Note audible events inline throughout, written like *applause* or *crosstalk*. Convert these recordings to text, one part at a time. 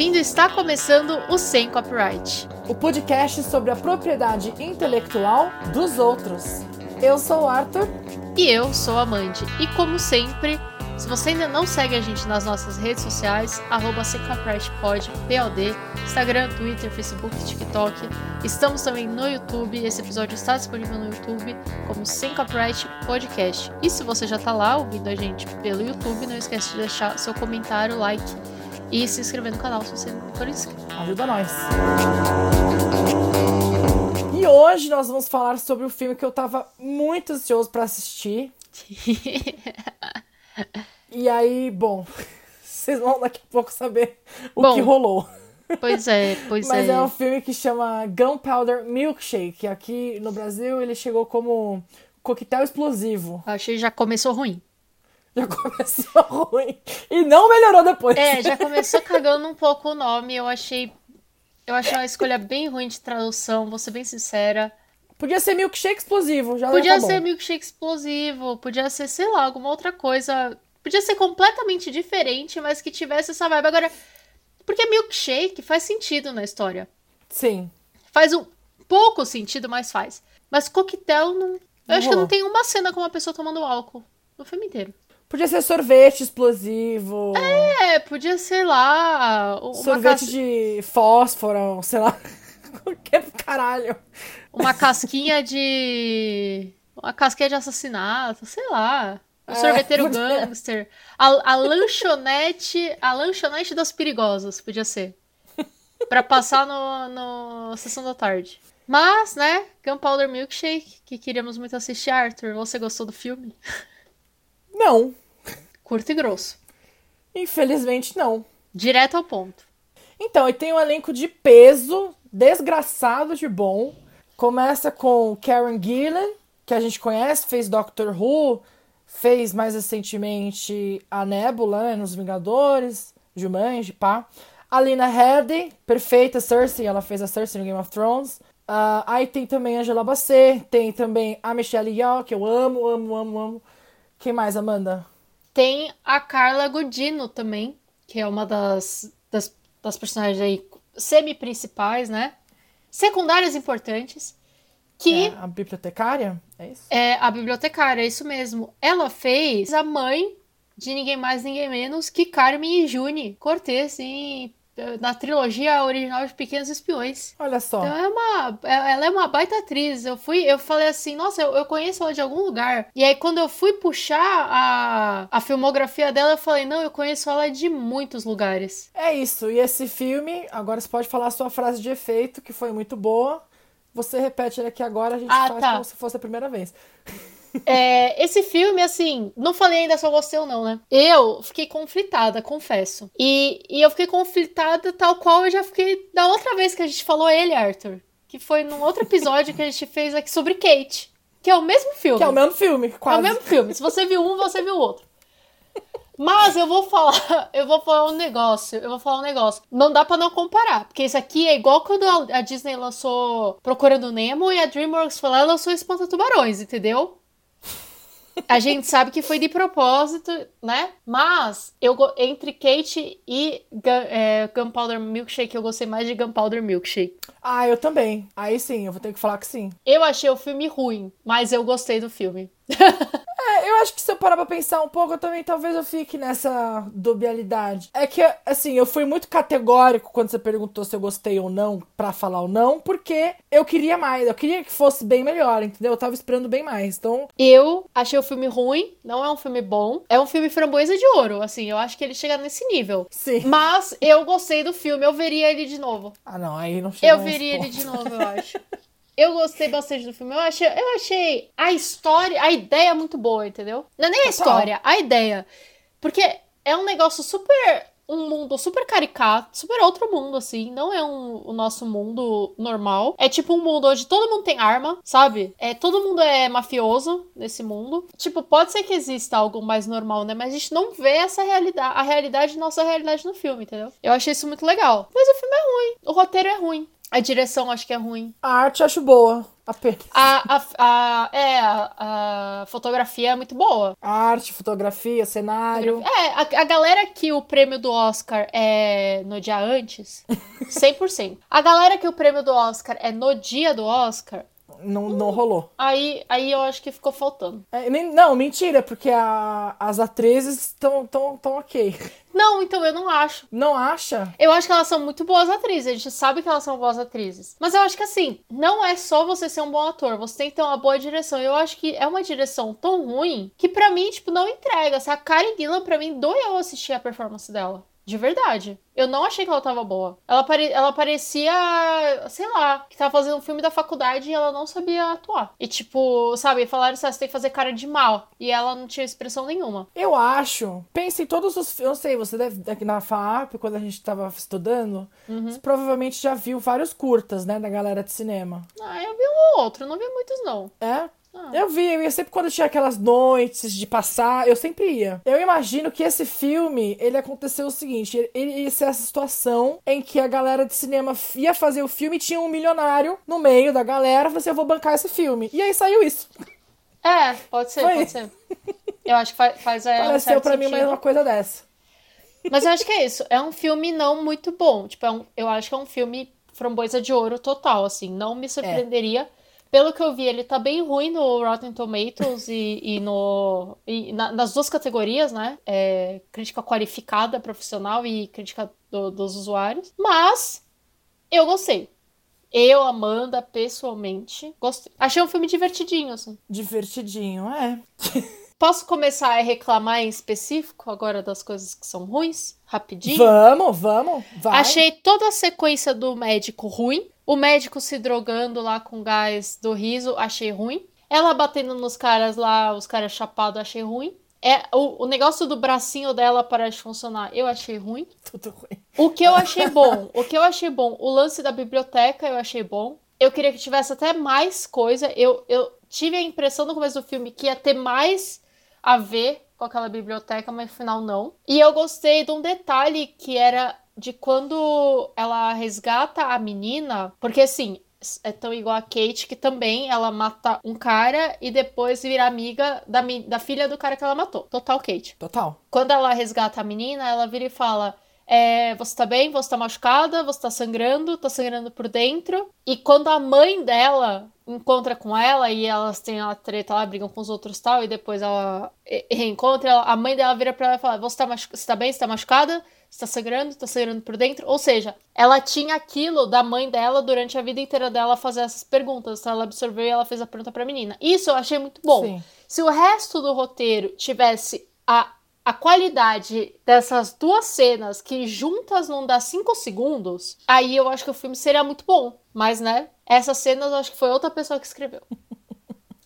bem-vindo. Está começando o Sem Copyright. O podcast sobre a propriedade intelectual dos outros. Eu sou o Arthur. E eu sou a Mandy. E como sempre, se você ainda não segue a gente nas nossas redes sociais, arroba pod, POD, Instagram, Twitter, Facebook, TikTok. Estamos também no YouTube. Esse episódio está disponível no YouTube como Sem Copyright Podcast. E se você já está lá ouvindo a gente pelo YouTube, não esquece de deixar seu comentário, like e se inscrever no canal se você não for inscrito. Ajuda nós. E hoje nós vamos falar sobre o filme que eu tava muito ansioso para assistir. *laughs* e aí, bom, vocês vão daqui a pouco saber o bom, que rolou. Pois é, pois Mas é. é um filme que chama Gunpowder Milkshake. Aqui no Brasil ele chegou como coquetel explosivo. Achei que já começou ruim. Já *laughs* começou ruim. E não melhorou depois. É, já começou cagando um pouco o nome. Eu achei. Eu achei uma escolha bem ruim de tradução, vou ser bem sincera. Podia ser milkshake explosivo, já Podia tá ser milkshake explosivo, podia ser, sei lá, alguma outra coisa. Podia ser completamente diferente, mas que tivesse essa vibe. Agora, porque milkshake faz sentido na história. Sim. Faz um pouco sentido, mas faz. Mas coquetel não. Eu não acho rolou. que não tem uma cena com uma pessoa tomando álcool no filme inteiro. Podia ser sorvete explosivo. É, podia ser lá. sorvete de fósforo, sei lá. *laughs* Qualquer caralho. Uma casquinha de. Uma casquinha de assassinato, sei lá. O é, sorveteiro podia... gangster. A, a lanchonete. A lanchonete das perigosas, podia ser. Pra passar no, no Sessão da Tarde. Mas, né? Gunpowder Milkshake, que queríamos muito assistir, Arthur. Você gostou do filme? Não. Curto e grosso. Infelizmente, não. Direto ao ponto. Então, e tem um elenco de peso, desgraçado de bom. Começa com Karen Gillan, que a gente conhece, fez Doctor Who, fez mais recentemente a Nebula, né, nos Vingadores, Jumanji, pá. A Lina Headey, perfeita Cersei, ela fez a Cersei no Game of Thrones. Uh, aí tem também a Angela Bassett, tem também a Michelle Yeoh, que eu amo, amo, amo, amo. Quem mais, Amanda? Tem a Carla Godino também, que é uma das, das, das personagens aí semi-principais, né? Secundárias importantes. Que é a bibliotecária? É isso? É a bibliotecária, é isso mesmo. Ela fez a mãe de ninguém mais, ninguém menos que Carmen e June Cortez em na trilogia original de Pequenos Espiões. Olha só. Então é uma, é, ela é uma baita atriz. Eu fui, eu falei assim, nossa, eu, eu conheço ela de algum lugar. E aí quando eu fui puxar a, a filmografia dela, eu falei, não, eu conheço ela de muitos lugares. É isso. E esse filme, agora você pode falar a sua frase de efeito, que foi muito boa. Você repete ele aqui agora, a gente ah, faz tá. como se fosse a primeira vez. É, esse filme, assim, não falei ainda se eu gostei ou não, né? Eu fiquei conflitada, confesso. E, e eu fiquei conflitada tal qual eu já fiquei da outra vez que a gente falou ele, Arthur. Que foi num outro episódio que a gente fez aqui sobre Kate. Que é o mesmo filme. Que é o mesmo filme, quase. É o mesmo filme. Se você viu um, você viu o outro. Mas eu vou falar, eu vou falar um negócio, eu vou falar um negócio. Não dá para não comparar, porque esse aqui é igual quando a Disney lançou Procurando Nemo e a DreamWorks foi lá e lançou Espanta Tubarões, entendeu? A gente sabe que foi de propósito, né? Mas eu entre Kate e é, Gunpowder Milkshake, eu gostei mais de Gunpowder Milkshake. Ah, eu também. Aí sim, eu vou ter que falar que sim. Eu achei o filme ruim, mas eu gostei do filme. É, eu acho que se eu parar pra pensar um pouco, eu também talvez eu fique nessa dubialidade. É que, assim, eu fui muito categórico quando você perguntou se eu gostei ou não, pra falar ou não, porque eu queria mais, eu queria que fosse bem melhor, entendeu? Eu tava esperando bem mais, então... Eu achei o filme ruim, não é um filme bom, é um filme framboesa de ouro, assim, eu acho que ele chega nesse nível. Sim. Mas eu gostei do filme, eu veria ele de novo. Ah, não, aí não chega Eu veria ele de novo, eu acho. *laughs* Eu gostei bastante do filme. Eu achei, eu achei a história, a ideia muito boa, entendeu? Não é nem a história, a ideia. Porque é um negócio super. Um mundo super caricato, super outro mundo, assim. Não é um, o nosso mundo normal. É tipo um mundo onde todo mundo tem arma, sabe? É, todo mundo é mafioso nesse mundo. Tipo, pode ser que exista algo mais normal, né? Mas a gente não vê essa realidade, a realidade, nossa realidade no filme, entendeu? Eu achei isso muito legal. Mas o filme é ruim. O roteiro é ruim. A direção acho que é ruim. A arte acho boa. Apenas. A, a, a, é, a, a fotografia é muito boa. A arte, fotografia, cenário. É, a, a galera que o prêmio do Oscar é no dia antes, *laughs* 100%. A galera que o prêmio do Oscar é no dia do Oscar, Não, não rolou. aí, aí eu acho que ficou faltando. É, nem- não, mentira, porque a- as atrizes estão tão, tão ok. Não, então eu não acho. Não acha? Eu acho que elas são muito boas atrizes, a gente sabe que elas são boas atrizes. Mas eu acho que assim, não é só você ser um bom ator, você tem que ter uma boa direção. Eu acho que é uma direção tão ruim que pra mim, tipo, não entrega. A Karen Gillan, pra mim, doeu assistir a performance dela. De verdade. Eu não achei que ela tava boa. Ela, pare... ela parecia, sei lá, que tava fazendo um filme da faculdade e ela não sabia atuar. E tipo, sabe, falaram assim, ah, você tem que fazer cara de mal. E ela não tinha expressão nenhuma. Eu acho. Pense em todos os. Eu sei, você deve. Aqui na FAP, quando a gente tava estudando, você provavelmente já viu vários curtas, né? Da galera de cinema. Ah, eu vi um ou outro, não vi muitos não. É? Ah. Eu vi, eu ia sempre quando tinha aquelas noites de passar, eu sempre ia. Eu imagino que esse filme, ele aconteceu o seguinte, ele- ele ia ser essa situação em que a galera de cinema ia fazer o filme e tinha um milionário no meio da galera, falou assim, eu vou bancar esse filme. E aí saiu isso. É, pode ser, Foi. pode ser. Eu acho que faz, faz é, um Pareceu certo pra mim sentido. mais uma coisa dessa. Mas eu acho que é isso. É um filme não muito bom. Tipo, é um- eu acho que é um filme framboesa de ouro total, assim. Não me surpreenderia. Pelo que eu vi, ele tá bem ruim no Rotten Tomatoes e, e no. e na- nas duas categorias, né? É, crítica qualificada, profissional e crítica do- dos usuários. Mas eu gostei. Eu, Amanda, pessoalmente, gostei. Achei um filme divertidinho, assim. Divertidinho, é. *laughs* Posso começar a reclamar em específico agora das coisas que são ruins? Rapidinho? Vamos, vamos, vai. Achei toda a sequência do médico ruim. O médico se drogando lá com gás do riso, achei ruim. Ela batendo nos caras lá, os caras chapados, achei ruim. É, o, o negócio do bracinho dela parar de funcionar, eu achei ruim. Tudo ruim. O que eu achei bom, o que eu achei bom, o lance da biblioteca eu achei bom. Eu queria que tivesse até mais coisa. Eu, eu tive a impressão no começo do filme que ia ter mais a ver com aquela biblioteca, mas no final não. E eu gostei de um detalhe que era de quando ela resgata a menina, porque assim, é tão igual a Kate que também ela mata um cara e depois vira amiga da, da filha do cara que ela matou. Total Kate. Total. Quando ela resgata a menina, ela vira e fala: é, Você tá bem? Você tá machucada? Você tá sangrando? Tá sangrando por dentro? E quando a mãe dela encontra com ela e elas têm a treta lá, brigam com os outros e tal, e depois ela reencontra, ela- a mãe dela vira pra ela e fala: Você tá, machu- você tá bem? Você tá machucada? Você tá sangrando? Tá sangrando por dentro? Ou seja, ela tinha aquilo da mãe dela durante a vida inteira dela fazer essas perguntas. Então ela absorveu e ela fez a pergunta pra menina. Isso eu achei muito bom. Sim. Se o resto do roteiro tivesse a, a qualidade dessas duas cenas que juntas não dá cinco segundos, aí eu acho que o filme seria muito bom. Mas, né, essas cenas eu acho que foi outra pessoa que escreveu. *laughs*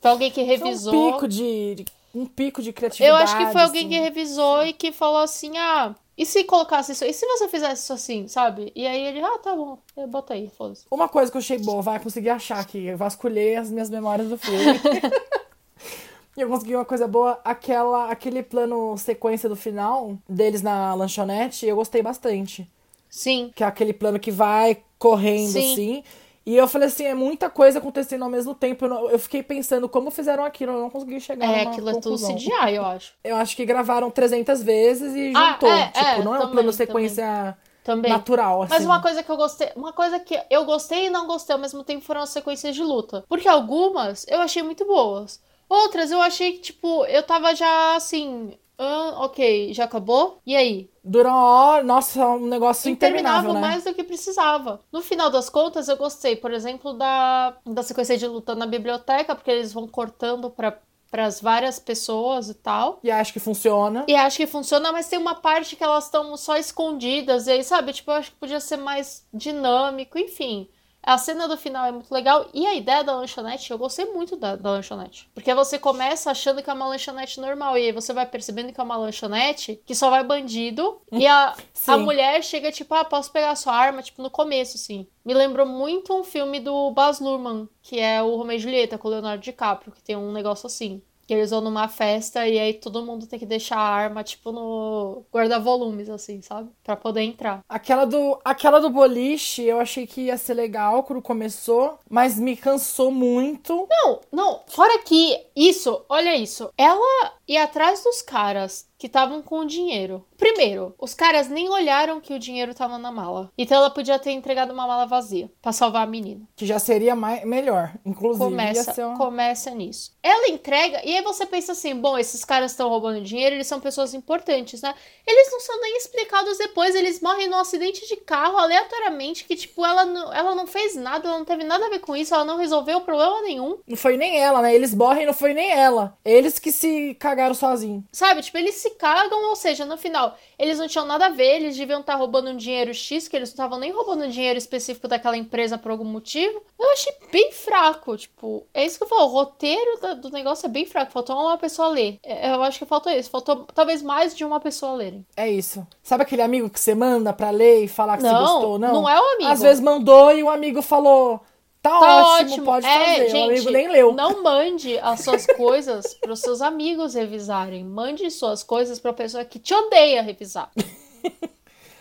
Foi alguém que Foi revisou. um pico de, um pico de criatividade. eu acho que foi alguém assim. que revisou e que falou assim: ah, e se colocasse isso? E se você fizesse isso assim, sabe? E aí ele, ah, tá bom, eu bota aí, foda-se. Uma coisa que eu achei boa, vai conseguir achar aqui. Eu vasculhei as minhas memórias do filme. *laughs* e eu consegui uma coisa boa, aquela, aquele plano sequência do final deles na lanchonete, eu gostei bastante. Sim. Que é aquele plano que vai correndo Sim. assim. E eu falei assim, é muita coisa acontecendo ao mesmo tempo. Eu, não- eu fiquei pensando como fizeram aquilo, eu não consegui chegar É, aquilo é tudo conclusão. CGI, eu acho. Eu acho que gravaram 300 vezes e Ah, juntou. é, tipo, é, não é um também, plano sequência Também. natural, assim. Mas uma coisa que eu gostei, uma coisa que eu gostei e não gostei ao mesmo tempo foram as sequências de luta. Porque algumas eu achei muito boas. Outras eu achei que, tipo, eu tava já assim, ah, ok, já acabou? E aí? Dura uma hora, nossa, um negócio interminável, Interminável né? mais do que precisava. No final das contas, eu gostei, por exemplo, da, da sequência de luta na biblioteca, porque eles vão cortando pra para as várias pessoas e tal. E acho que funciona. E acho que funciona, mas tem uma parte que elas estão só escondidas. E aí, sabe? Tipo, eu acho que podia ser mais dinâmico, enfim. A cena do final é muito legal. E a ideia da lanchonete, eu gostei muito da, da lanchonete. Porque você começa achando que é uma lanchonete normal. E aí você vai percebendo que é uma lanchonete que só vai bandido. E a, *laughs* a mulher chega, tipo, ah, posso pegar a sua arma? Tipo, no começo, assim. Me lembrou muito um filme do Baz Luhrmann, que é o Romeo e Julieta, com o Leonardo DiCaprio, que tem um negócio assim. Que eles vão numa festa e aí todo mundo tem que deixar a arma, tipo, no guarda-volumes, assim, sabe? Pra poder entrar. Aquela do, aquela do boliche, eu achei que ia ser legal quando começou, mas me cansou muito. Não, não. Fora que isso, olha isso. Ela ia atrás dos caras que estavam com o dinheiro. Primeiro, os caras nem olharam que o dinheiro tava na mala. Então ela podia ter entregado uma mala vazia pra salvar a menina. Que já seria mais, melhor. Inclusive, Começa, uma... começa nisso. Ela entrega, e aí você pensa assim: bom, esses caras estão roubando dinheiro, eles são pessoas importantes, né? Eles não são nem explicados depois, eles morrem num acidente de carro aleatoriamente, que, tipo, ela não, ela não fez nada, ela não teve nada a ver com isso, ela não resolveu problema nenhum. Não foi nem ela, né? Eles morrem, não foi nem ela. Eles que se cagaram sozinhos. Sabe? Tipo, eles se cagam, ou seja, no final, eles não tinham nada a ver, eles deviam estar roubando um dinheiro X, que eles não estavam nem roubando dinheiro específico daquela empresa por algum motivo. Eu achei bem fraco, tipo, é isso que eu falo, o roteiro do, do negócio é bem fraco, faltou uma pessoa ler. É, Eu acho que faltou isso, faltou talvez mais de uma pessoa lerem. É isso. Sabe aquele amigo que você manda pra ler e falar que você Não, gostou? Não, não é o amigo. Às vezes mandou e o amigo falou: tá, Tá ótimo, ótimo, pode é, fazer. gente, o amigo nem leu. Não mande as suas coisas para os seus amigos revisarem. Mande suas coisas para a pessoa que te odeia revisar.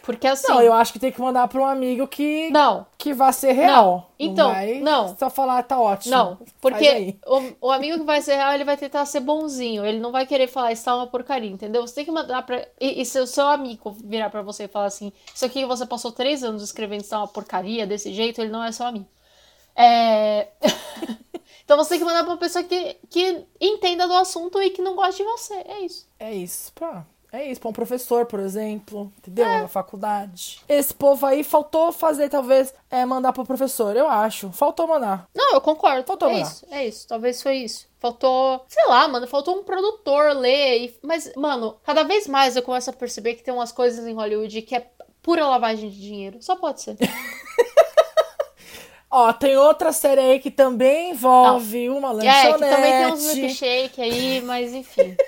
Porque assim. Não, eu acho que tem que mandar pra um amigo que, Não, que vai ser real. Então, vai não. Só falar, tá ótimo. não, porque o, o amigo que vai ser real, ele vai tentar ser bonzinho, ele não vai querer falar, isso tá uma porcaria, entendeu? Você tem que mandar pra. E, e se o seu amigo virar pra você e falar assim, isso aqui você passou três anos escrevendo está uma porcaria desse jeito, ele não é seu amigo. É. *laughs* então você tem que mandar pra uma pessoa que, que entenda do assunto e que não goste de você. É isso. É isso, pá. É isso, pra um professor, por exemplo, entendeu? É. Na faculdade. Esse povo aí faltou fazer, talvez, é, mandar pro professor, eu acho. Faltou mandar. Não, eu concordo. Faltou é mandar. isso, é isso. Talvez foi isso. Faltou, sei lá, mano, faltou um produtor ler. e- Mas, mano, cada vez mais eu começo a perceber que tem umas coisas em Hollywood que é pura lavagem de dinheiro. Só pode ser. *laughs* Ó, tem outra série aí que também envolve uma É, lanchonete. que também tem uns milkshake aí, mas enfim. *laughs*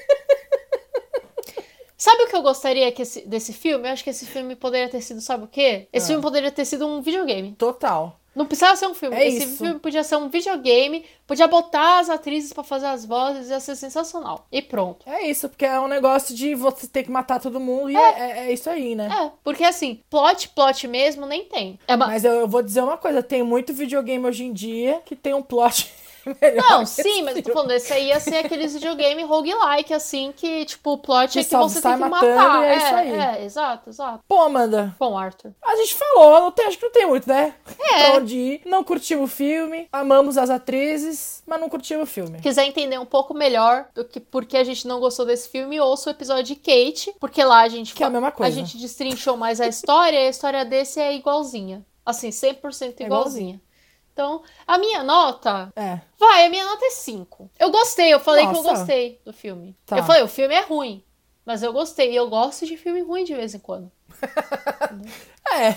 Sabe o que eu gostaria que esse- desse filme? Eu acho que esse filme poderia ter sido, sabe o quê? Esse Ah. filme poderia ter sido um videogame. Total. Não precisava ser um filme. É Esse isso. filme podia ser um videogame, podia botar as atrizes pra fazer as vozes, ia ser sensacional. E pronto. É isso, porque é um negócio de você ter que matar todo mundo e é, é- é isso aí, né? É, porque assim, plot, plot mesmo, nem tem. É uma... Mas eu, eu vou dizer uma coisa, tem muito videogame hoje em dia que tem um plot *laughs* melhor. Não, sim, mas eu tô falando, esse aí ia ser aqueles videogame roguelike, assim, que, tipo, o plot Que é que você tem que matar. e é isso aí. é, exato, exato. Pô, Amanda, Bom, Arthur. a gente falou, tem, acho que não tem muito, né? É. Pra onde ir. Não curtimos o filme, amamos as atrizes, mas não curtimos o filme. quiser entender um pouco melhor do que por que a gente não gostou desse filme, ouça o episódio de Kate, porque lá a gente Que é a mesma coisa. a gente destrinchou mais a história, e a história desse é igualzinha. Assim, 100% É igualzinha. Então, a minha nota, É. vai, a minha nota é 5. Eu gostei, eu falei que eu Nossa. gostei do filme. Tá. Eu falei, o filme é ruim, mas eu gostei, e eu gosto de filme ruim de vez em quando. *laughs* É,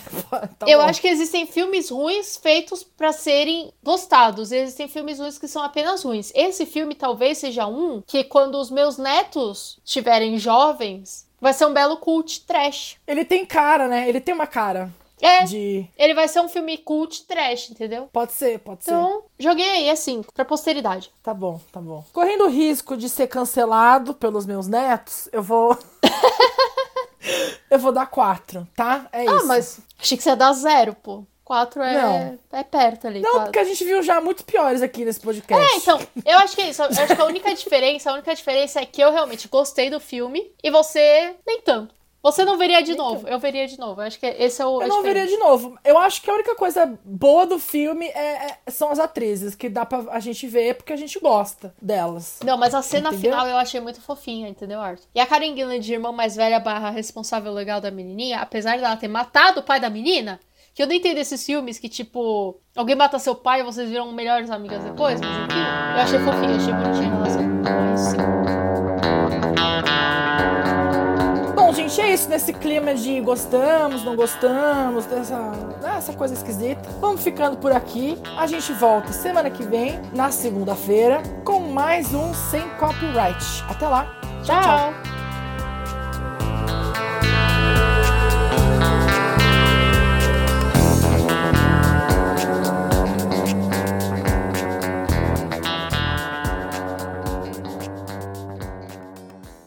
tá eu bom. acho que existem filmes ruins feitos pra serem gostados. E existem filmes ruins que são apenas ruins. Esse filme talvez seja um que quando os meus netos estiverem jovens, vai ser um belo cult trash. Ele tem cara, né? Ele tem uma cara É, de... ele vai ser um filme cult trash, entendeu? Pode ser, pode ser. Então, joguei aí assim, pra posteridade. Tá bom, tá bom. Correndo o risco de ser cancelado pelos meus netos, eu vou. *laughs* eu vou dar quatro, tá? É Ah, isso. mas achei que você ia dar zero, pô. Quatro é, Não. é perto ali. Não, porque a gente viu já muito piores aqui nesse podcast. É, então, eu acho que é isso. Eu acho que a única diferença, a única diferença é que eu realmente gostei do filme e você nem tanto. Você não veria de Nem novo. Eu veria de novo. Eu acho que esse é o. Eu não veria de novo. Eu acho que a única coisa boa do filme é- é- são as atrizes, que dá pra a gente ver porque a gente gosta delas. Não, mas a cena Entendeu? final eu achei muito fofinha, entendeu, Arthur? E a Karen Gillan de irmã mais velha barra responsável legal da menininha, apesar dela ter matado o pai da menina, que eu nem entendo esses filmes que, tipo, alguém mata seu pai e vocês viram melhores amigas depois, mas enfim, eu achei fofinha, achei bonitinha a relação. Mas sim. Gente, é isso nesse clima de gostamos, não gostamos, dessa, dessa coisa esquisita. Vamos ficando por aqui. A gente volta semana que vem, na segunda-feira, com mais um Sem Copyright. Até lá. tchau. tchau. Tchau!